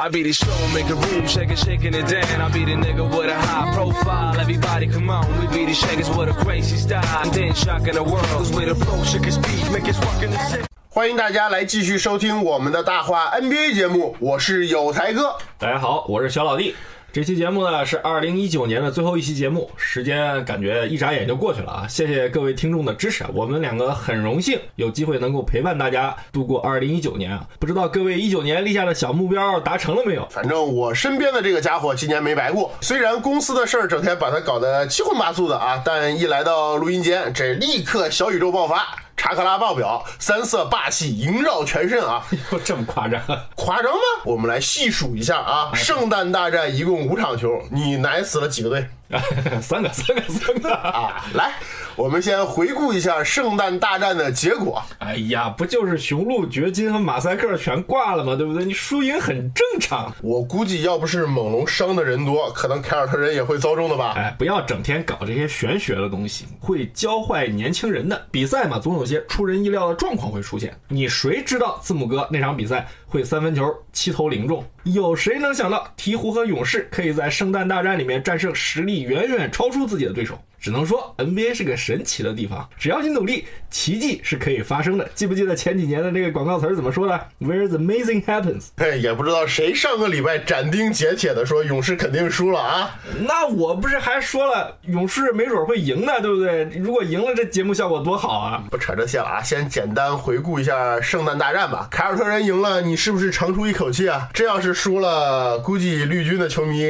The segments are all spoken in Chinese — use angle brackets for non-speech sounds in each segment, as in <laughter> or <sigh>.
I be the show, make a room, shaking, shaking it down. I be the nigga with a high profile. Everybody come on, we be the shakers with a crazy style. And then shocking the world, cause we the flow, shaking speed, make us rockin' the city. 欢迎大家来继续收听我们的大话 NBA 节目，我是有才哥。大家好，我是小老弟。这期节目呢是二零一九年的最后一期节目，时间感觉一眨眼就过去了啊！谢谢各位听众的支持，我们两个很荣幸有机会能够陪伴大家度过二零一九年啊！不知道各位一九年立下的小目标达成了没有？反正我身边的这个家伙今年没白过，虽然公司的事儿整天把他搞得七荤八素的啊，但一来到录音间，这立刻小宇宙爆发，查克拉爆表，三色霸气萦绕全身啊！<laughs> 哟，这么夸张？夸张吗？我们来细数一下啊，圣诞大战一共五场球，你奶死了几个队？<laughs> 三个，三个，三个！<laughs> 啊，来，我们先回顾一下圣诞大战的结果。哎呀，不就是雄鹿、掘金和马赛克全挂了吗？对不对？你输赢很正常。我估计要不是猛龙伤的人多，可能凯尔特人也会遭中的吧。哎，不要整天搞这些玄学的东西，会教坏年轻人的。比赛嘛，总有些出人意料的状况会出现。你谁知道字母哥那场比赛会三分球七投零中？有谁能想到鹈鹕和勇士可以在圣诞大战里面战胜实力远远超出自己的对手？只能说 NBA 是个神奇的地方，只要你努力，奇迹是可以发生的。记不记得前几年的这个广告词儿怎么说的？Where the amazing happens。哎，也不知道谁上个礼拜斩钉截铁的说勇士肯定输了啊。那我不是还说了，勇士没准会赢呢，对不对？如果赢了，这节目效果多好啊！不扯这些了啊，先简单回顾一下圣诞大战吧。凯尔特人赢了，你是不是长出一口气啊？这要是输了，估计绿军的球迷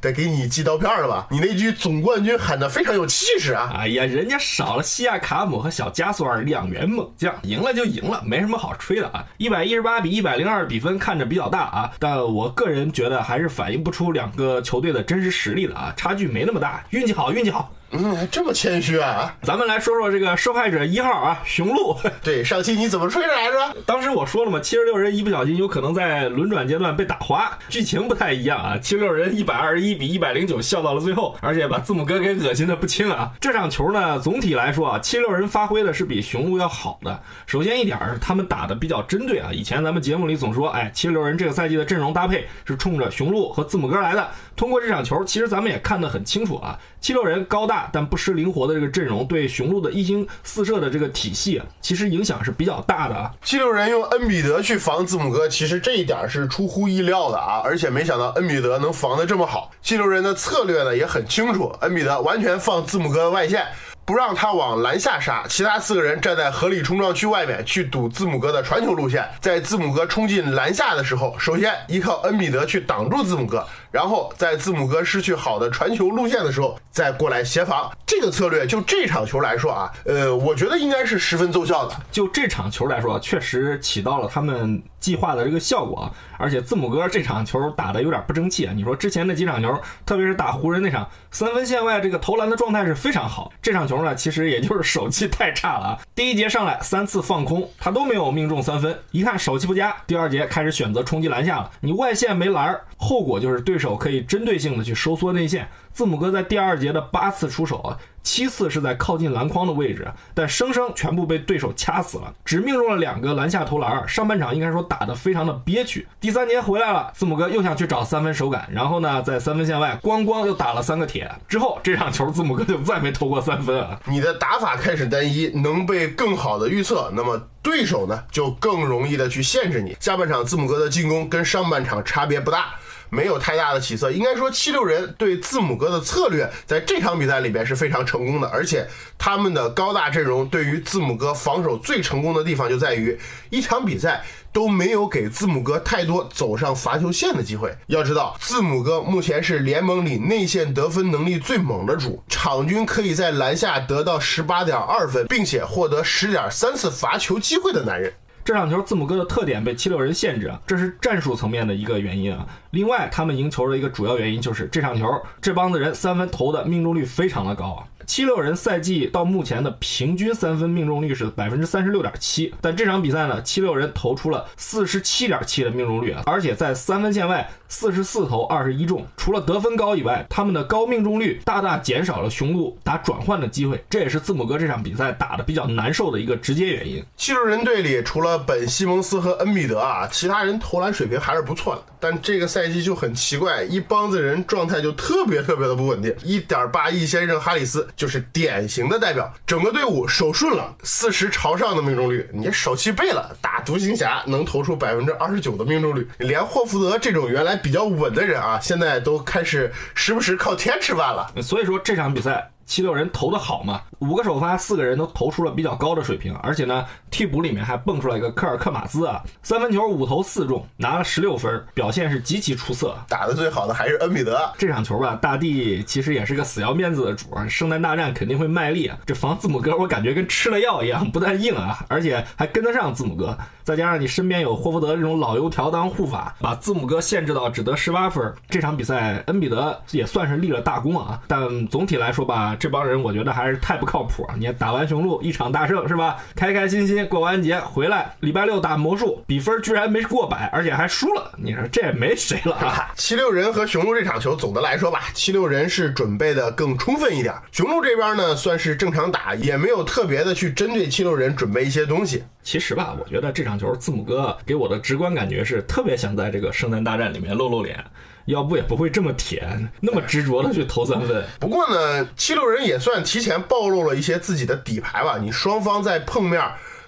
得给你寄刀片了吧？你那句总冠军喊得非常有有气势啊！哎呀，人家少了西亚卡姆和小加索尔两员猛将，赢了就赢了，没什么好吹的啊。一百一十八比一百零二比分看着比较大啊，但我个人觉得还是反映不出两个球队的真实实力的啊，差距没那么大，运气好，运气好。嗯，这么谦虚啊？咱们来说说这个受害者一号啊，雄鹿。<laughs> 对，上期你怎么吹来着？当时我说了嘛，七十六人一不小心有可能在轮转阶段被打滑，剧情不太一样啊。七十六人一百二十一比一百零九笑到了最后，而且把字母哥给恶心的不轻啊。这场球呢，总体来说啊，七十六人发挥的是比雄鹿要好的。首先一点儿，他们打的比较针对啊。以前咱们节目里总说，哎，七十六人这个赛季的阵容搭配是冲着雄鹿和字母哥来的。通过这场球，其实咱们也看得很清楚啊，七六人高大但不失灵活的这个阵容，对雄鹿的一星四射的这个体系，其实影响是比较大的啊。七六人用恩比德去防字母哥，其实这一点是出乎意料的啊，而且没想到恩比德能防得这么好。七六人的策略呢也很清楚，恩比德完全放字母哥的外线。不让他往篮下杀，其他四个人站在合理冲撞区外面去堵字母哥的传球路线。在字母哥冲进篮下的时候，首先依靠恩比德去挡住字母哥，然后在字母哥失去好的传球路线的时候再过来协防。这个策略就这场球来说啊，呃，我觉得应该是十分奏效的。就这场球来说，确实起到了他们计划的这个效果。而且字母哥这场球打的有点不争气啊！你说之前那几场球，特别是打湖人那场，三分线外这个投篮的状态是非常好。这场球呢，其实也就是手气太差了啊！<laughs> 第一节上来三次放空，他都没有命中三分，一看手气不佳。第二节开始选择冲击篮下了，你外线没篮，后果就是对手可以针对性的去收缩内线。字母哥在第二节的八次出手啊，七次是在靠近篮筐的位置，但生生全部被对手掐死了，只命中了两个篮下投篮。上半场应该说打得非常的憋屈。第三节回来了，字母哥又想去找三分手感，然后呢，在三分线外咣咣又打了三个铁。之后这场球字母哥就再没投过三分啊！你的打法开始单一，能被更好的预测，那么对手呢就更容易的去限制你。下半场字母哥的进攻跟上半场差别不大。没有太大的起色，应该说七六人对字母哥的策略在这场比赛里边是非常成功的，而且他们的高大阵容对于字母哥防守最成功的地方就在于一场比赛都没有给字母哥太多走上罚球线的机会。要知道，字母哥目前是联盟里内线得分能力最猛的主，场均可以在篮下得到十八点二分，并且获得十点三次罚球机会的男人。这场球字母哥的特点被七六人限制啊，这是战术层面的一个原因啊。另外，他们赢球的一个主要原因就是这场球这帮子人三分投的命中率非常的高啊。七六人赛季到目前的平均三分命中率是百分之三十六点七，但这场比赛呢，七六人投出了四十七点七的命中率啊，而且在三分线外四十四投二十一中。除了得分高以外，他们的高命中率大大减少了雄鹿打转换的机会，这也是字母哥这场比赛打的比较难受的一个直接原因。七六人队里除了本西蒙斯和恩比德啊，其他人投篮水平还是不错的，但这个赛季就很奇怪，一帮子人状态就特别特别的不稳定。一点八亿先生哈里斯就是典型的代表，整个队伍手顺了，四十朝上的命中率，你手气背了，打独行侠能投出百分之二十九的命中率，连霍福德这种原来比较稳的人啊，现在都开始时不时靠天吃饭了。所以说这场比赛。七六人投的好嘛？五个首发，四个人都投出了比较高的水平，而且呢，替补里面还蹦出来一个科尔克马兹啊，三分球五投四中，拿了十六分，表现是极其出色。打的最好的还是恩比德。这场球吧，大帝其实也是个死要面子的主，圣诞大战肯定会卖力啊。这防字母哥，我感觉跟吃了药一样，<laughs> 不但硬啊，而且还跟得上字母哥。再加上你身边有霍福德这种老油条当护法，把字母哥限制到只得十八分。这场比赛，恩比德也算是立了大功啊。但总体来说吧，这帮人我觉得还是太不靠谱。你看打完雄鹿一场大胜是吧？开开心心过完节回来，礼拜六打魔术，比分居然没过百，而且还输了。你说这也没谁了啊！<laughs> 七六人和雄鹿这场球，总的来说吧，七六人是准备的更充分一点，雄鹿这边呢算是正常打，也没有特别的去针对七六人准备一些东西。其实吧，我觉得这场球字母哥给我的直观感觉是特别想在这个圣诞大战里面露露脸，要不也不会这么甜，那么执着的去投三分。不过呢，七六人也算提前暴露了一些自己的底牌吧，你双方在碰面。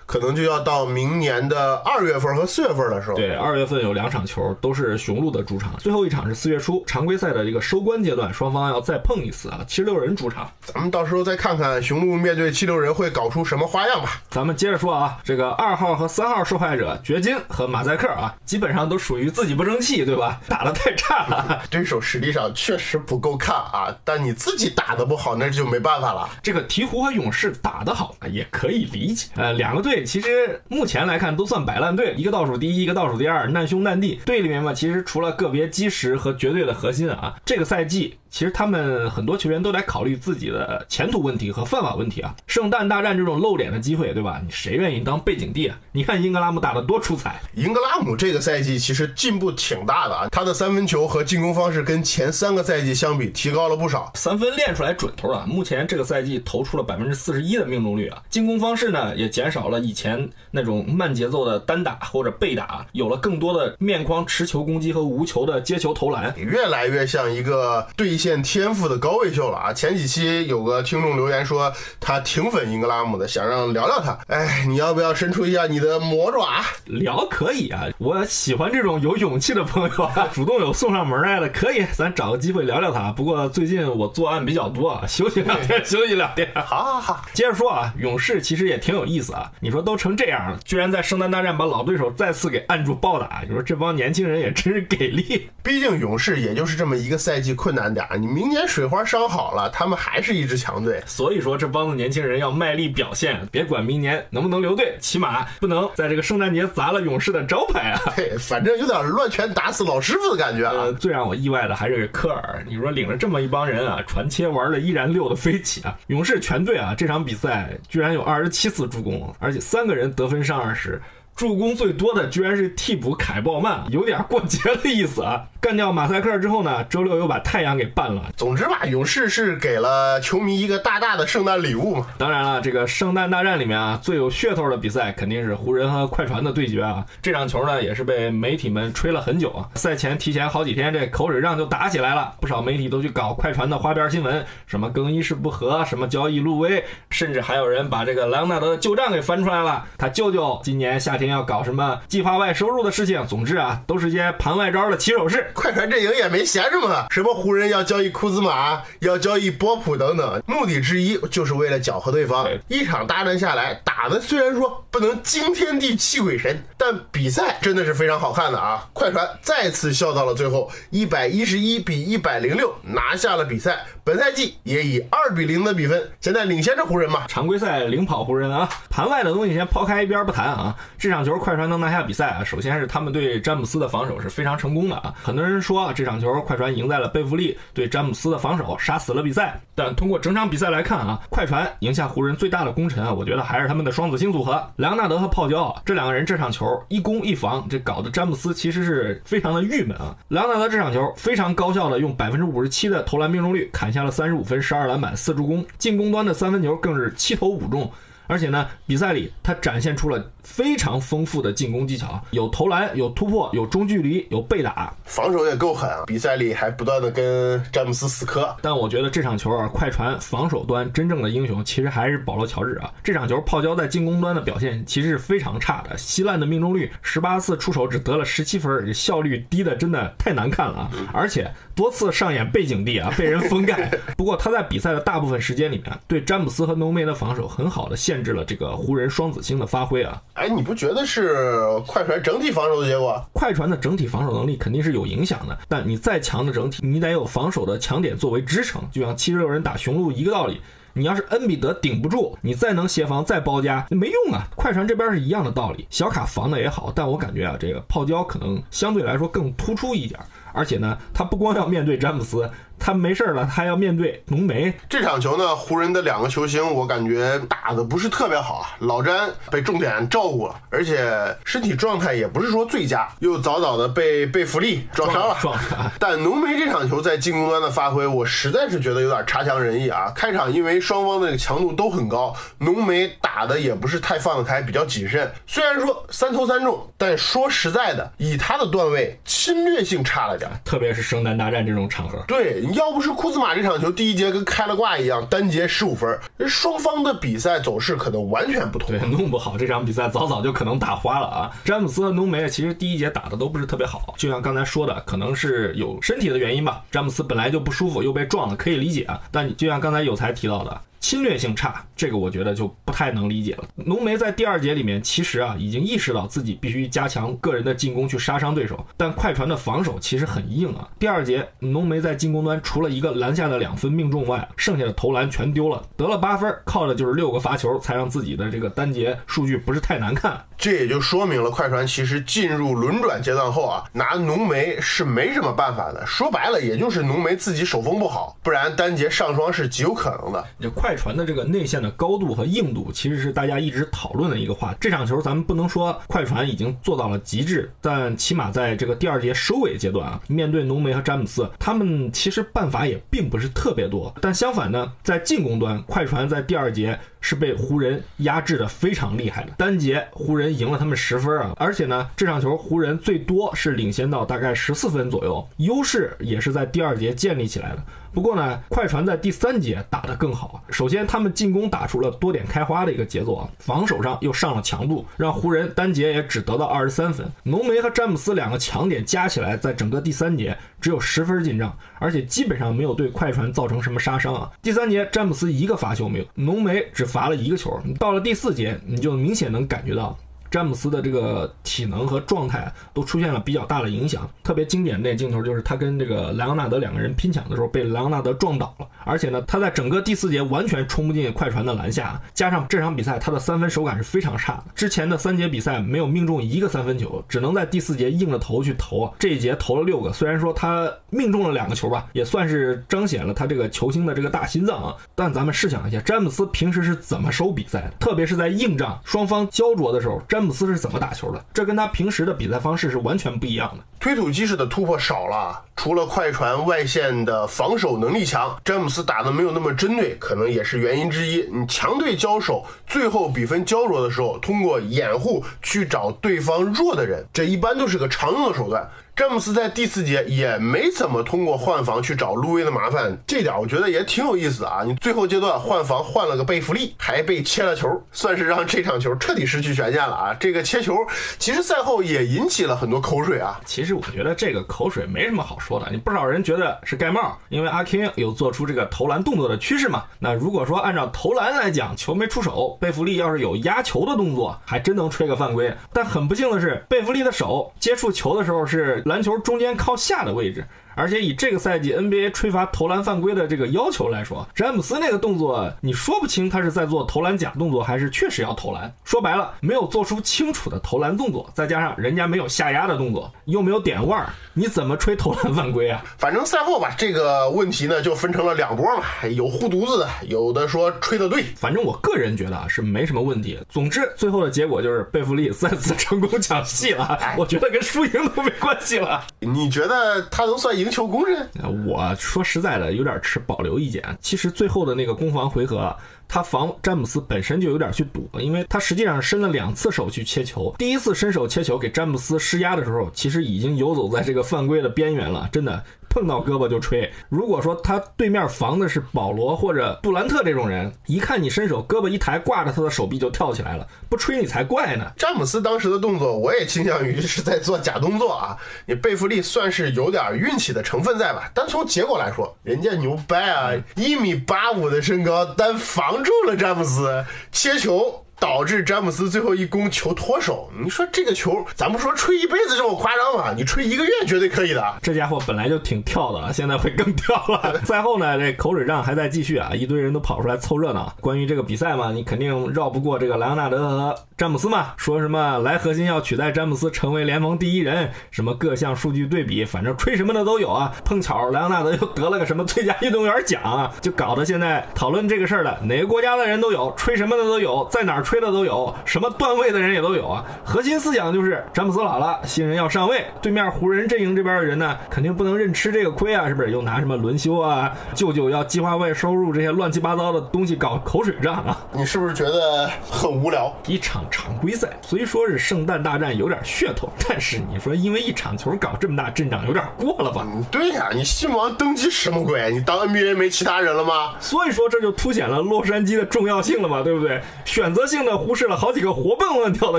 可能就要到明年的二月份和四月份的时候。对，二月份有两场球都是雄鹿的主场，最后一场是四月初常规赛的这个收官阶段，双方要再碰一次啊。七六人主场，咱们到时候再看看雄鹿面对七六人会搞出什么花样吧。咱们接着说啊，这个二号和三号受害者掘金和马赛克啊，基本上都属于自己不争气，对吧？<laughs> 打的太差了，对手实力上确实不够看啊。但你自己打的不好，那就没办法了。这个鹈鹕和勇士打得好也可以理解，呃，两个队。其实目前来看都算摆烂队，一个倒数第一，一个倒数第二，难兄难弟。队里面嘛，其实除了个别基石和绝对的核心啊，这个赛季。其实他们很多球员都得考虑自己的前途问题和饭碗问题啊！圣诞大战这种露脸的机会，对吧？你谁愿意当背景帝啊？你看英格拉姆打得多出彩！英格拉姆这个赛季其实进步挺大的啊，他的三分球和进攻方式跟前三个赛季相比提高了不少。三分练出来准头了，目前这个赛季投出了百分之四十一的命中率啊！进攻方式呢也减少了以前那种慢节奏的单打或者背打，有了更多的面框持球攻击和无球的接球投篮，越来越像一个对。现天赋的高位秀了啊！前几期有个听众留言说他挺粉英格拉姆的，想让聊聊他。哎，你要不要伸出一下你的魔爪？聊可以啊，我喜欢这种有勇气的朋友，<laughs> 主动有送上门来的，可以，咱找个机会聊聊他。不过最近我作案比较多，休息两天，休息两天。好好好，接着说啊，勇士其实也挺有意思啊。你说都成这样了，居然在圣诞大战把老对手再次给按住暴打，你说这帮年轻人也真是给力。毕竟勇士也就是这么一个赛季困难点。你明年水花伤好了，他们还是一支强队。所以说，这帮子年轻人要卖力表现，别管明年能不能留队，起码不能在这个圣诞节砸了勇士的招牌啊！对，反正有点乱拳打死老师傅的感觉啊！最让我意外的还是科尔，你说领着这么一帮人啊，传切玩的依然溜的飞起啊！勇士全队啊，这场比赛居然有二十七次助攻，而且三个人得分上二十。助攻最多的居然是替补凯鲍曼，有点过节的意思啊！干掉马赛克之后呢，周六又把太阳给办了。总之吧，勇士是给了球迷一个大大的圣诞礼物嘛。当然了，这个圣诞大战里面啊，最有噱头的比赛肯定是湖人和快船的对决啊。这场球呢，也是被媒体们吹了很久啊。赛前提前好几天，这口水仗就打起来了，不少媒体都去搞快船的花边新闻，什么更衣室不和，什么交易路威，甚至还有人把这个莱昂纳德的旧账给翻出来了。他舅舅今年夏天。要搞什么计划外收入的事情？总之啊，都是些盘外招的起手式。快船阵营也没闲着嘛，什么湖人要交易库兹马，要交易波普等等，目的之一就是为了搅和对方。一场大战下来，打的虽然说不能惊天地泣鬼神，但比赛真的是非常好看的啊！快船再次笑到了最后，一百一十一比一百零六拿下了比赛。本赛季也以二比零的比分，现在领先着湖人嘛。常规赛领跑湖人啊，盘外的东西先抛开一边不谈啊。这场。这场球快船能拿下比赛啊，首先是他们对詹姆斯的防守是非常成功的啊。很多人说啊，这场球快船赢在了贝弗利对詹姆斯的防守，杀死了比赛。但通过整场比赛来看啊，快船赢下湖人最大的功臣啊，我觉得还是他们的双子星组合莱昂纳德和泡椒啊，这两个人这场球一攻一防，这搞得詹姆斯其实是非常的郁闷啊。莱昂纳德这场球非常高效的用百分之五十七的投篮命中率砍下了三十五分、十二篮板、四助攻，进攻端的三分球更是七投五中。而且呢，比赛里他展现出了非常丰富的进攻技巧，有投篮，有突破，有中距离，有背打，防守也够狠啊！比赛里还不断的跟詹姆斯死磕。但我觉得这场球啊，快船防守端真正的英雄其实还是保罗乔治啊。这场球泡椒在进攻端的表现其实是非常差的，稀烂的命中率，十八次出手只得了十七分，效率低的真的太难看了啊！而且多次上演背景地啊，被人封盖。<laughs> 不过他在比赛的大部分时间里面，对詹姆斯和浓眉的防守很好的限制了这个湖人双子星的发挥啊。哎，你不觉得是快船整体防守的结果？快船的整体防守能力肯定是有影响的，但你再强的整体，你得有防守的强点作为支撑，就像七十六人打雄鹿一个道理。你要是恩比德顶不住，你再能协防再包夹没用啊。快船这边是一样的道理，小卡防的也好，但我感觉啊，这个泡椒可能相对来说更突出一点，而且呢，他不光要面对詹姆斯。他没事了，他要面对浓眉这场球呢。湖人的两个球星，我感觉打的不是特别好啊。老詹被重点照顾了，而且身体状态也不是说最佳，又早早的被被弗利撞伤了。撞 <laughs> 但浓眉这场球在进攻端的发挥，我实在是觉得有点差强人意啊。开场因为双方的强度都很高，浓眉打的也不是太放得开，比较谨慎。虽然说三投三中，但说实在的，以他的段位，侵略性差了点，特别是圣诞大战这种场合。对。要不是库兹马这场球第一节跟开了挂一样，单节十五分，双方的比赛走势可能完全不同。对，弄不好这场比赛早早就可能打花了啊！詹姆斯和浓眉其实第一节打的都不是特别好，就像刚才说的，可能是有身体的原因吧。詹姆斯本来就不舒服，又被撞了，可以理解啊。但就像刚才有才提到的。侵略性差，这个我觉得就不太能理解了。浓眉在第二节里面，其实啊已经意识到自己必须加强个人的进攻去杀伤对手，但快船的防守其实很硬啊。第二节，浓眉在进攻端除了一个篮下的两分命中外，剩下的投篮全丢了，得了八分，靠的就是六个罚球，才让自己的这个单节数据不是太难看。这也就说明了快船其实进入轮转阶段后啊，拿浓眉是没什么办法的。说白了，也就是浓眉自己手风不好，不然单节上双是极有可能的。这快。快船的这个内线的高度和硬度，其实是大家一直讨论的一个话题。这场球咱们不能说快船已经做到了极致，但起码在这个第二节收尾阶段啊，面对浓眉和詹姆斯，他们其实办法也并不是特别多。但相反呢，在进攻端，快船在第二节是被湖人压制的非常厉害的。单节湖人赢了他们十分啊，而且呢，这场球湖人最多是领先到大概十四分左右，优势也是在第二节建立起来的。不过呢，快船在第三节打得更好。首先，他们进攻打出了多点开花的一个节奏啊，防守上又上了强度，让湖人单节也只得到二十三分。浓眉和詹姆斯两个强点加起来，在整个第三节只有十分进账，而且基本上没有对快船造成什么杀伤啊。第三节，詹姆斯一个罚球没有，浓眉只罚了一个球。到了第四节，你就明显能感觉到。詹姆斯的这个体能和状态都出现了比较大的影响，特别经典那镜头就是他跟这个莱昂纳德两个人拼抢的时候被莱昂纳德撞倒了，而且呢，他在整个第四节完全冲不进快船的篮下，加上这场比赛他的三分手感是非常差的，之前的三节比赛没有命中一个三分球，只能在第四节硬着头去投啊，这一节投了六个，虽然说他命中了两个球吧，也算是彰显了他这个球星的这个大心脏啊，但咱们试想一下，詹姆斯平时是怎么收比赛的，特别是在硬仗双方焦灼的时候，詹。詹姆斯是怎么打球的？这跟他平时的比赛方式是完全不一样的。推土机式的突破少了，除了快船外线的防守能力强，詹姆斯打的没有那么针对，可能也是原因之一。你强队交手，最后比分焦灼的时候，通过掩护去找对方弱的人，这一般都是个常用的手段。詹姆斯在第四节也没怎么通过换防去找路威的麻烦，这点我觉得也挺有意思啊。你最后阶段换防换了个贝弗利，还被切了球，算是让这场球彻底失去悬念了啊。这个切球其实赛后也引起了很多口水啊。其实我觉得这个口水没什么好说的，你不少人觉得是盖帽，因为阿 k 有做出这个投篮动作的趋势嘛。那如果说按照投篮来讲，球没出手，贝弗利要是有压球的动作，还真能吹个犯规。但很不幸的是，贝弗利的手接触球的时候是。篮球中间靠下的位置。而且以这个赛季 NBA 吹罚投篮犯规的这个要求来说，詹姆斯那个动作，你说不清他是在做投篮假动作，还是确实要投篮。说白了，没有做出清楚的投篮动作，再加上人家没有下压的动作，又没有点腕儿，你怎么吹投篮犯规啊？反正赛后吧，这个问题呢就分成了两波嘛，有护犊子的，有的说吹的对。反正我个人觉得啊是没什么问题。总之，最后的结果就是贝弗利再次 <laughs> 成功抢戏了。我觉得跟输赢都没关系了。你觉得他能算赢球工人？我说实在的，有点持保留意见。其实最后的那个攻防回合，他防詹姆斯本身就有点去赌，因为他实际上伸了两次手去切球。第一次伸手切球给詹姆斯施压的时候，其实已经游走在这个犯规的边缘了，真的。碰到胳膊就吹。如果说他对面防的是保罗或者杜兰特这种人，一看你伸手，胳膊一抬，挂着他的手臂就跳起来了，不吹你才怪呢。詹姆斯当时的动作，我也倾向于是在做假动作啊。<laughs> 你贝弗利算是有点运气的成分在吧？单从结果来说，人家牛掰啊，一米八五的身高，单防住了詹姆斯切球。导致詹姆斯最后一攻球脱手，你说这个球，咱不说吹一辈子这么夸张吧？你吹一个月绝对可以的。这家伙本来就挺跳的，现在会更跳了。<laughs> 赛后呢，这口水仗还在继续啊，一堆人都跑出来凑热闹。关于这个比赛嘛，你肯定绕不过这个莱昂纳德和詹姆斯嘛。说什么莱核心要取代詹姆斯成为联盟第一人，什么各项数据对比，反正吹什么的都有啊。碰巧莱昂纳德又得了个什么最佳运动员奖啊，就搞得现在讨论这个事儿的哪个国家的人都有，吹什么的都有，在哪儿吹的都有，什么段位的人也都有啊。核心思想就是詹姆斯老了，新人要上位。对面湖人阵营这边的人呢，肯定不能认吃这个亏啊，是不是？又拿什么轮休啊，舅舅要计划外收入这些乱七八糟的东西搞口水仗啊。你是不是觉得很无聊？一场常规赛虽说是圣诞大战有点噱头，但是你说因为一场球搞这么大阵仗，有点过了吧？嗯，对呀，你新王登基什么鬼？你当 NBA 没其他人了吗？所以说这就凸显了洛杉矶的重要性了嘛，对不对？选择性的忽视了好几个活蹦乱跳的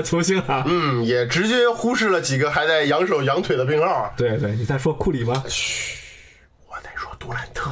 球星啊。嗯，也直接忽视了几个还在扬手扬腿的病号。对对，你在说库里吗？我在说杜兰特。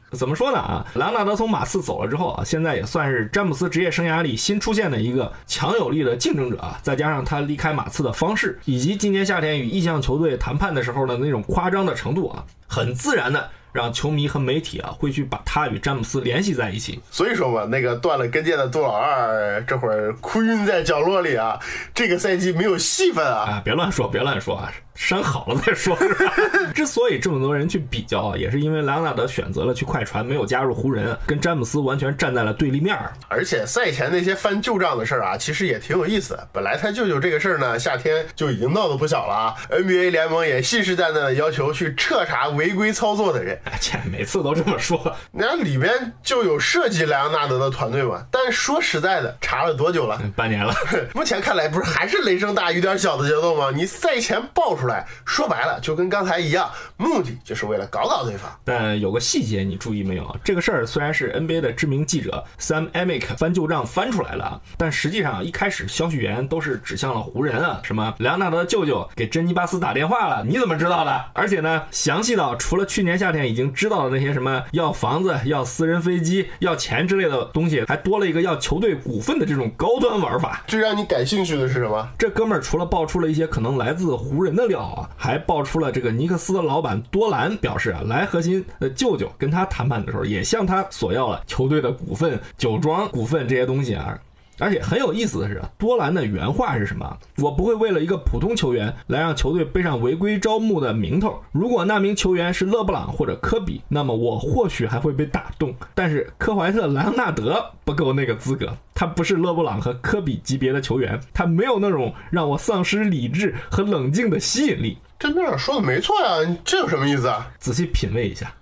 <laughs> 怎么说呢啊？莱昂纳德从马刺走了之后啊，现在也算是詹姆斯职业生涯里新出现的一个强有力的竞争者啊。再加上他离开马刺的方式，以及今年夏天与意向球队谈判的时候的那种夸张的程度啊，很自然的让球迷和媒体啊会去把他与詹姆斯联系在一起。所以说嘛，那个断了跟腱的杜老二这会儿哭晕在角落里啊，这个赛季没有戏份啊。啊，别乱说，别乱说啊，删好了再说。是吧 <laughs> 之所以这么多人去比较啊，也是因为莱昂纳德选择了去快船，没有加入湖人，跟詹姆斯完全站在了对立面儿。而且赛前那些翻旧账的事儿啊，其实也挺有意思的。本来他舅舅这个事儿呢，夏天就已经闹得不小了啊。NBA 联盟也信誓旦旦的要求去彻查违规操作的人。哎，切，每次都这么说。那里边就有涉及莱昂纳德的团队嘛。但说实在的，查了多久了？半年了，<laughs> 目前看来不是还是雷声大雨点小的节奏吗？你赛前爆出来，说白了就跟刚才一样，目的就是为了搞搞对方。但有个细节你注意没有？这个事儿虽然是 NBA 的知名记者 Sam Amick 翻旧账翻出来了，但实际上一开始消息源都是指向了湖人啊，什么莱昂纳德的舅舅给珍妮巴斯打电话了，你怎么知道的？而且呢，详细到除了去年夏天已经知道的那些什么要房子、要私人飞机、要钱之类的东西，还多了一个要球队股份的这种高端玩法。最让你感兴趣的是什么？这哥们儿除了爆出了一些可能来自湖人的料还爆出了这个尼克斯的老板多兰表示啊，莱核心的舅舅跟他谈判的时候，也向他索要了球队的股份、酒庄股份这些东西啊。而且很有意思的是，多兰的原话是什么？我不会为了一个普通球员来让球队背上违规招募的名头。如果那名球员是勒布朗或者科比，那么我或许还会被打动。但是科怀特·莱昂纳德不够那个资格，他不是勒布朗和科比级别的球员，他没有那种让我丧失理智和冷静的吸引力。这面说的没错呀，这有什么意思啊？仔细品味一下，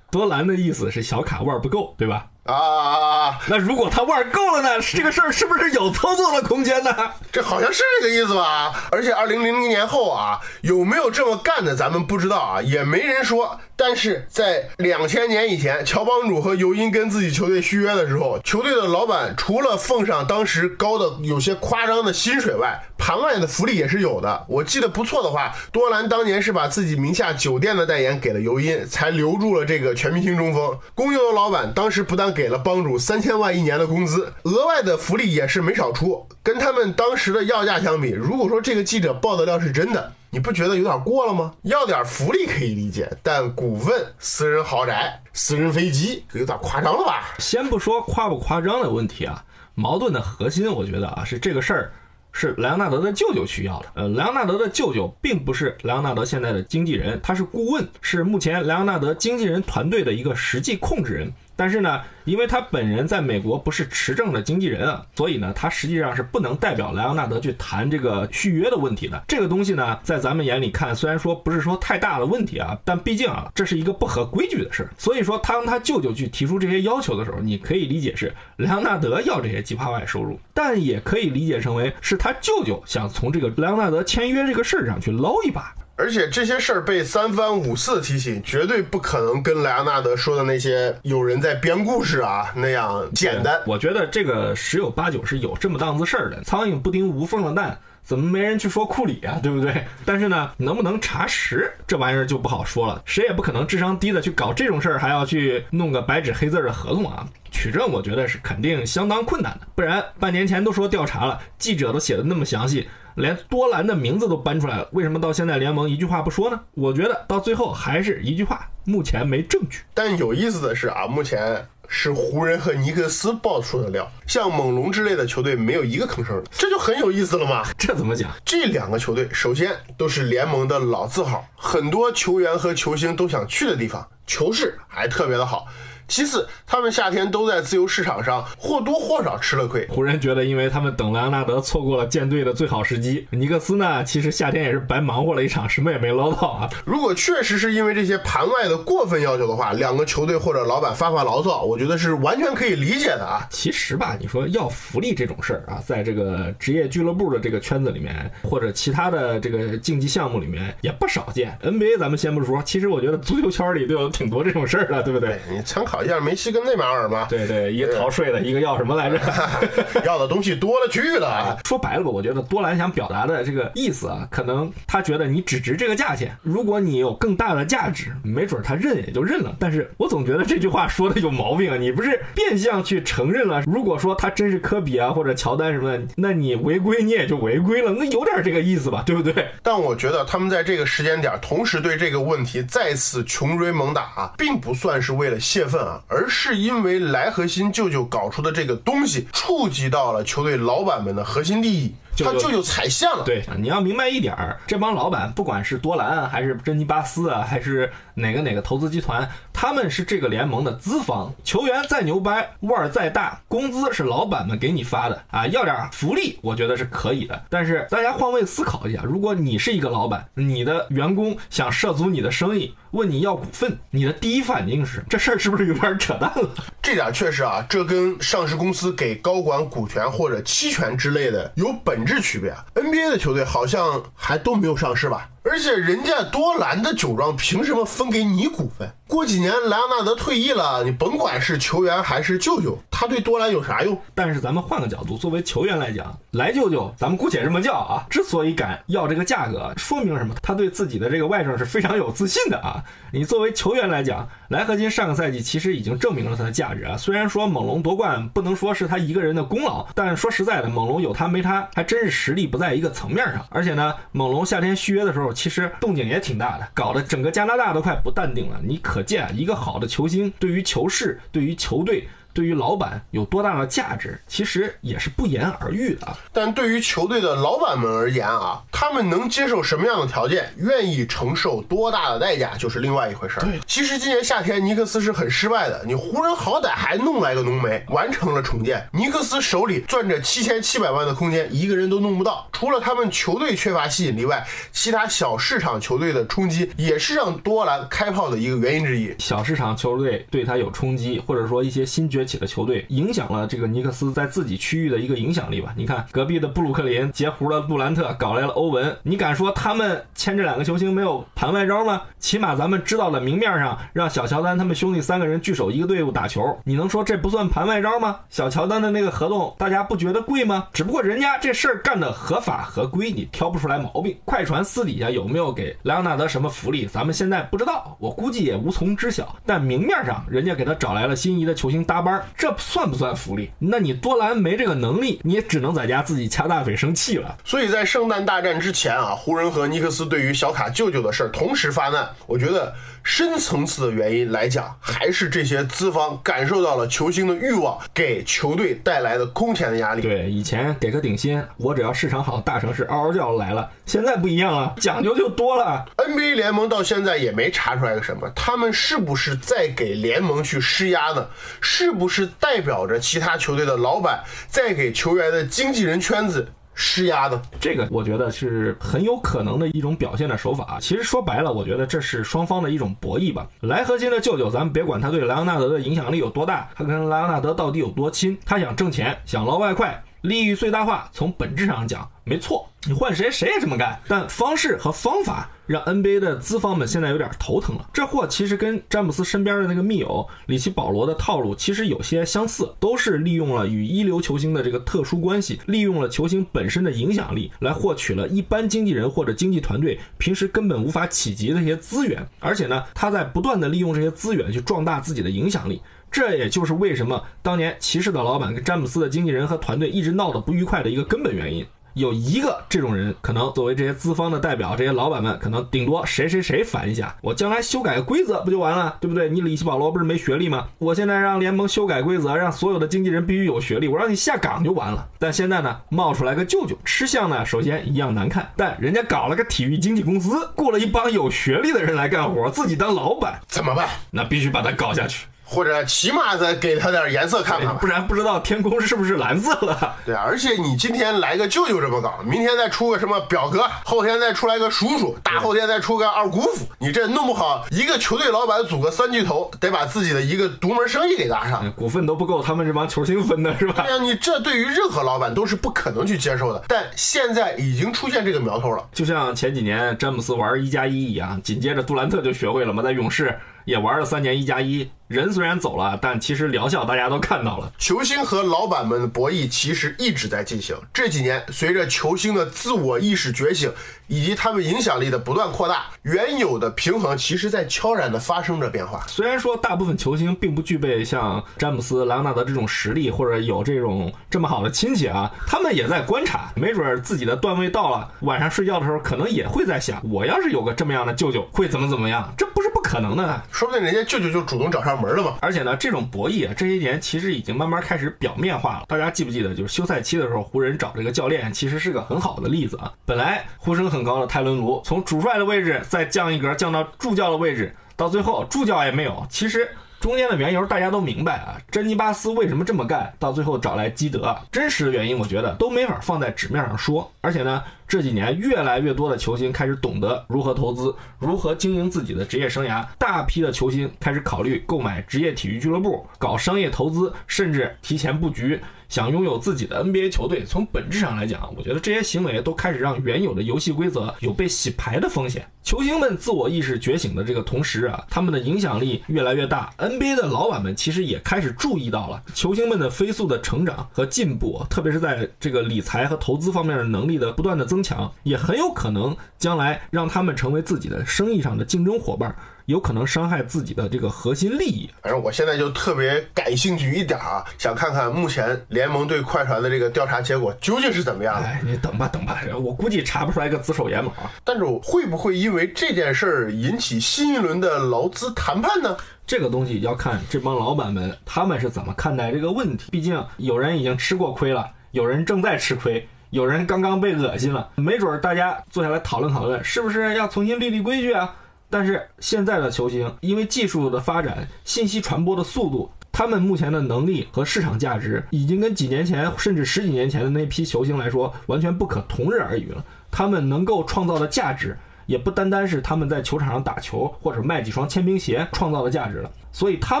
多兰的意思是小卡腕不够，对吧？啊！那如果他玩够了呢？这个事儿是不是有操作的空间呢？这好像是这个意思吧？而且二零零零年后啊，有没有这么干的，咱们不知道啊，也没人说。但是在两千年以前，乔帮主和尤因跟自己球队续约的时候，球队的老板除了奉上当时高的有些夸张的薪水外，盘外的福利也是有的。我记得不错的话，多兰当年是把自己名下酒店的代言给了尤因，才留住了这个全明星中锋。公牛的老板当时不但给了帮主三千万一年的工资，额外的福利也是没少出。跟他们当时的要价相比，如果说这个记者报的料是真的，你不觉得有点过了吗？要点福利可以理解，但股份、私人豪宅、私人飞机，有点夸张了吧？先不说夸不夸张的问题啊，矛盾的核心，我觉得啊是这个事儿是莱昂纳德的舅舅需要的。呃，莱昂纳德的舅舅并不是莱昂纳德现在的经纪人，他是顾问，是目前莱昂纳德经纪人团队的一个实际控制人。但是呢，因为他本人在美国不是持证的经纪人啊，所以呢，他实际上是不能代表莱昂纳德去谈这个续约的问题的。这个东西呢，在咱们眼里看，虽然说不是说太大的问题啊，但毕竟啊，这是一个不合规矩的事儿。所以说，他跟他舅舅去提出这些要求的时候，你可以理解是莱昂纳德要这些计划外收入，但也可以理解成为是他舅舅想从这个莱昂纳德签约这个事儿上去捞一把。而且这些事儿被三番五次提醒，绝对不可能跟莱昂纳德说的那些有人在编故事啊那样简单。我觉得这个十有八九是有这么档子事儿的。苍蝇不叮无缝的蛋，怎么没人去说库里啊？对不对？<laughs> 但是呢，能不能查实这玩意儿就不好说了。谁也不可能智商低的去搞这种事儿，还要去弄个白纸黑字的合同啊。取证，我觉得是肯定相当困难的。不然半年前都说调查了，记者都写的那么详细。连多兰的名字都搬出来了，为什么到现在联盟一句话不说呢？我觉得到最后还是一句话，目前没证据。但有意思的是啊，目前是湖人和尼克斯爆出的料，像猛龙之类的球队没有一个吭声的，这就很有意思了嘛。这怎么讲？这两个球队首先都是联盟的老字号，很多球员和球星都想去的地方，球市还特别的好。其次，他们夏天都在自由市场上或多或少吃了亏。湖人觉得，因为他们等莱昂纳德错过了建队的最好时机。尼克斯呢，其实夏天也是白忙活了一场，什么也没捞到啊。如果确实是因为这些盘外的过分要求的话，两个球队或者老板发发牢骚，我觉得是完全可以理解的啊。其实吧，你说要福利这种事儿啊，在这个职业俱乐部的这个圈子里面，或者其他的这个竞技项目里面也不少见。NBA 咱们先不说，其实我觉得足球圈里都有挺多这种事儿的，对不对？你参考一下梅西跟内马尔嘛。对对，一个逃税的，一个要什么来着？<laughs> 要的东西多了去了。说白了吧，我觉得多兰想表达的这个意思啊，可能他觉得你只值这个价钱，如果你有更大的价值，没准他认也就认了。但是我总觉得这句话说的有毛病啊！你不是变相去承认了？如果说他真是科比啊或者乔丹什么的，那你违规你也就违规了，那有点这个意思吧，对不对？<laughs> 但我觉得他们在这个时间点同时对这个问题再次穷追猛打啊，并不算是为了泄愤啊，而是因为莱核心舅舅搞出的这个东西触及到了球队老板们的核心利益。他舅舅踩线了。对，你要明白一点儿，这帮老板，不管是多兰啊，还是珍妮巴斯啊，还是哪个哪个投资集团，他们是这个联盟的资方。球员再牛掰，腕儿再大，工资是老板们给你发的啊，要点福利，我觉得是可以的。但是大家换位思考一下，如果你是一个老板，你的员工想涉足你的生意，问你要股份，你的第一反应是这事儿是不是有点扯淡了？<laughs> 这点确实啊，这跟上市公司给高管股权或者期权之类的有本质区别啊。NBA 的球队好像还都没有上市吧？而且人家多兰的酒庄凭什么分给你股份？过几年莱昂纳德退役了，你甭管是球员还是舅舅，他对多兰有啥用？但是咱们换个角度，作为球员来讲，莱舅舅，咱们姑且这么叫啊，之所以敢要这个价格，说明什么？他对自己的这个外甥是非常有自信的啊。<laughs> 你作为球员来讲，莱合金上个赛季其实已经证明了他的价值啊。虽然说猛龙夺冠不能说是他一个人的功劳，但说实在的，猛龙有他没他，还真是实力不在一个层面上。而且呢，猛龙夏天续约的时候，其实动静也挺大的，搞得整个加拿大都快不淡定了。你可见一个好的球星对于球市、对于球队。对于老板有多大的价值，其实也是不言而喻的。但对于球队的老板们而言啊，他们能接受什么样的条件，愿意承受多大的代价，就是另外一回事儿。对，其实今年夏天尼克斯是很失败的。你湖人好歹还弄来个浓眉，完成了重建。尼克斯手里攥着七千七百万的空间，一个人都弄不到。除了他们球队缺乏吸引力外，其他小市场球队的冲击也是让多兰开炮的一个原因之一。小市场球队对他有冲击，或者说一些新崛起了球队影响了这个尼克斯在自己区域的一个影响力吧？你看隔壁的布鲁克林截胡了杜兰特，搞来了欧文，你敢说他们签这两个球星没有盘外招吗？起码咱们知道了明面上让小乔丹他们兄弟三个人聚首一个队伍打球，你能说这不算盘外招吗？小乔丹的那个合同大家不觉得贵吗？只不过人家这事儿干的合法合规，你挑不出来毛病。快船私底下有没有给莱昂纳德什么福利，咱们现在不知道，我估计也无从知晓。但明面上人家给他找来了心仪的球星搭班班，这算不算福利？那你多兰没这个能力，你也只能在家自己掐大腿生气了。所以在圣诞大战之前啊，湖人和尼克斯对于小卡舅舅的事儿同时发难，我觉得深层次的原因来讲，还是这些资方感受到了球星的欲望给球队带来的空前的压力。对，以前给个顶薪，我只要市场好，大城市嗷嗷叫来了。现在不一样了，讲究就多了。NBA 联盟到现在也没查出来个什么，他们是不是在给联盟去施压呢？是不是代表着其他球队的老板在给球员的经纪人圈子施压的？这个我觉得是很有可能的一种表现的手法。其实说白了，我觉得这是双方的一种博弈吧。莱核心的舅舅，咱们别管他对莱昂纳德的影响力有多大，他跟莱昂纳德到底有多亲，他想挣钱，想捞外快。利益最大化，从本质上讲没错，你换谁谁也这么干。但方式和方法让 NBA 的资方们现在有点头疼了。这货其实跟詹姆斯身边的那个密友里奇保罗的套路其实有些相似，都是利用了与一流球星的这个特殊关系，利用了球星本身的影响力，来获取了一般经纪人或者经纪团队平时根本无法企及的一些资源。而且呢，他在不断的利用这些资源去壮大自己的影响力。这也就是为什么当年骑士的老板跟詹姆斯的经纪人和团队一直闹得不愉快的一个根本原因。有一个这种人，可能作为这些资方的代表，这些老板们可能顶多谁谁谁烦一下，我将来修改个规则不就完了，对不对？你里奇保罗不是没学历吗？我现在让联盟修改规则，让所有的经纪人必须有学历，我让你下岗就完了。但现在呢，冒出来个舅舅，吃相呢，首先一样难看，但人家搞了个体育经纪公司，雇了一帮有学历的人来干活，自己当老板，怎么办？那必须把他搞下去。或者起码再给他点颜色看看吧不。然不知道天空是不是蓝色了。<laughs> 对啊，而且你今天来个舅舅这么搞，明天再出个什么表哥，后天再出来个叔叔，大后天再出个二姑父，你这弄不好一个球队老板组个三巨头，得把自己的一个独门生意给搭上。股份都不够他们这帮球星分的是吧对？呀，你这对于任何老板都是不可能去接受的，但现在已经出现这个苗头了。就像前几年詹姆斯玩一加一一样，紧接着杜兰特就学会了嘛，在勇士也玩了三年一加一。人虽然走了，但其实疗效大家都看到了。球星和老板们的博弈其实一直在进行。这几年，随着球星的自我意识觉醒以及他们影响力的不断扩大，原有的平衡其实在悄然的发生着变化。虽然说大部分球星并不具备像詹姆斯、莱昂纳德这种实力，或者有这种这么好的亲戚啊，他们也在观察，没准儿自己的段位到了，晚上睡觉的时候可能也会在想，我要是有个这么样的舅舅，会怎么怎么样？这不是不可能呢。说不定人家舅舅就主动找上门了嘛。而且呢，这种博弈啊，这些年其实已经慢慢开始表面化了。大家记不记得，就是休赛期的时候，湖人找这个教练，其实是个很好的例子啊。本来呼声很高的泰伦卢，从主帅的位置再降一格，降到助教的位置，到最后助教也没有。其实中间的缘由大家都明白啊。珍妮巴斯为什么这么干，到最后找来基德，真实的原因我觉得都没法放在纸面上说。而且呢，这几年越来越多的球星开始懂得如何投资，如何经营自己的职业生涯。大批的球星开始考虑购买职业体育俱乐部，搞商业投资，甚至提前布局，想拥有自己的 NBA 球队。从本质上来讲，我觉得这些行为都开始让原有的游戏规则有被洗牌的风险。球星们自我意识觉醒的这个同时啊，他们的影响力越来越大。NBA 的老板们其实也开始注意到了球星们的飞速的成长和进步，特别是在这个理财和投资方面的能力的不断的增强，也很有可能将来让他们成为自己的生意上的竞争伙伴。有可能伤害自己的这个核心利益。反正我现在就特别感兴趣一点啊，想看看目前联盟对快船的这个调查结果究竟是怎么样的。哎，你等吧等吧，我估计查不出来个子手野马。但是会不会因为这件事儿引起新一轮的劳资谈判呢？这个东西要看这帮老板们他们是怎么看待这个问题。毕竟有人已经吃过亏了，有人正在吃亏。有人刚刚被恶心了，没准大家坐下来讨论讨论，是不是要重新立立规矩啊？但是现在的球星，因为技术的发展、信息传播的速度，他们目前的能力和市场价值，已经跟几年前甚至十几年前的那批球星来说，完全不可同日而语了。他们能够创造的价值，也不单单是他们在球场上打球或者卖几双签名鞋创造的价值了。所以他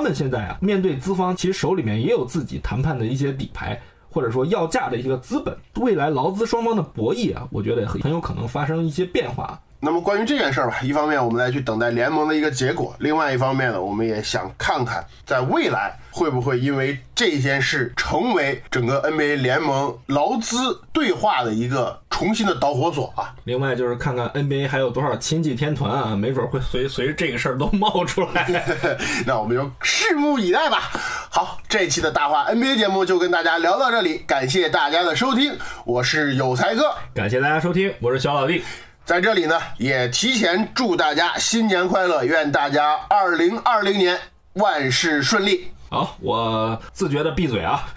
们现在啊，面对资方，其实手里面也有自己谈判的一些底牌。或者说要价的一个资本，未来劳资双方的博弈啊，我觉得很很有可能发生一些变化。那么关于这件事儿吧，一方面我们来去等待联盟的一个结果，另外一方面呢，我们也想看看在未来会不会因为这件事成为整个 NBA 联盟劳资对话的一个重新的导火索啊。另外就是看看 NBA 还有多少亲戚天团啊，没准会随随着这个事儿都冒出来。<laughs> 那我们就拭目以待吧。好，这期的大话 NBA 节目就跟大家聊到这里，感谢大家的收听，我是有才哥。感谢大家收听，我是小老弟。在这里呢，也提前祝大家新年快乐，愿大家二零二零年万事顺利。好，我自觉的闭嘴啊。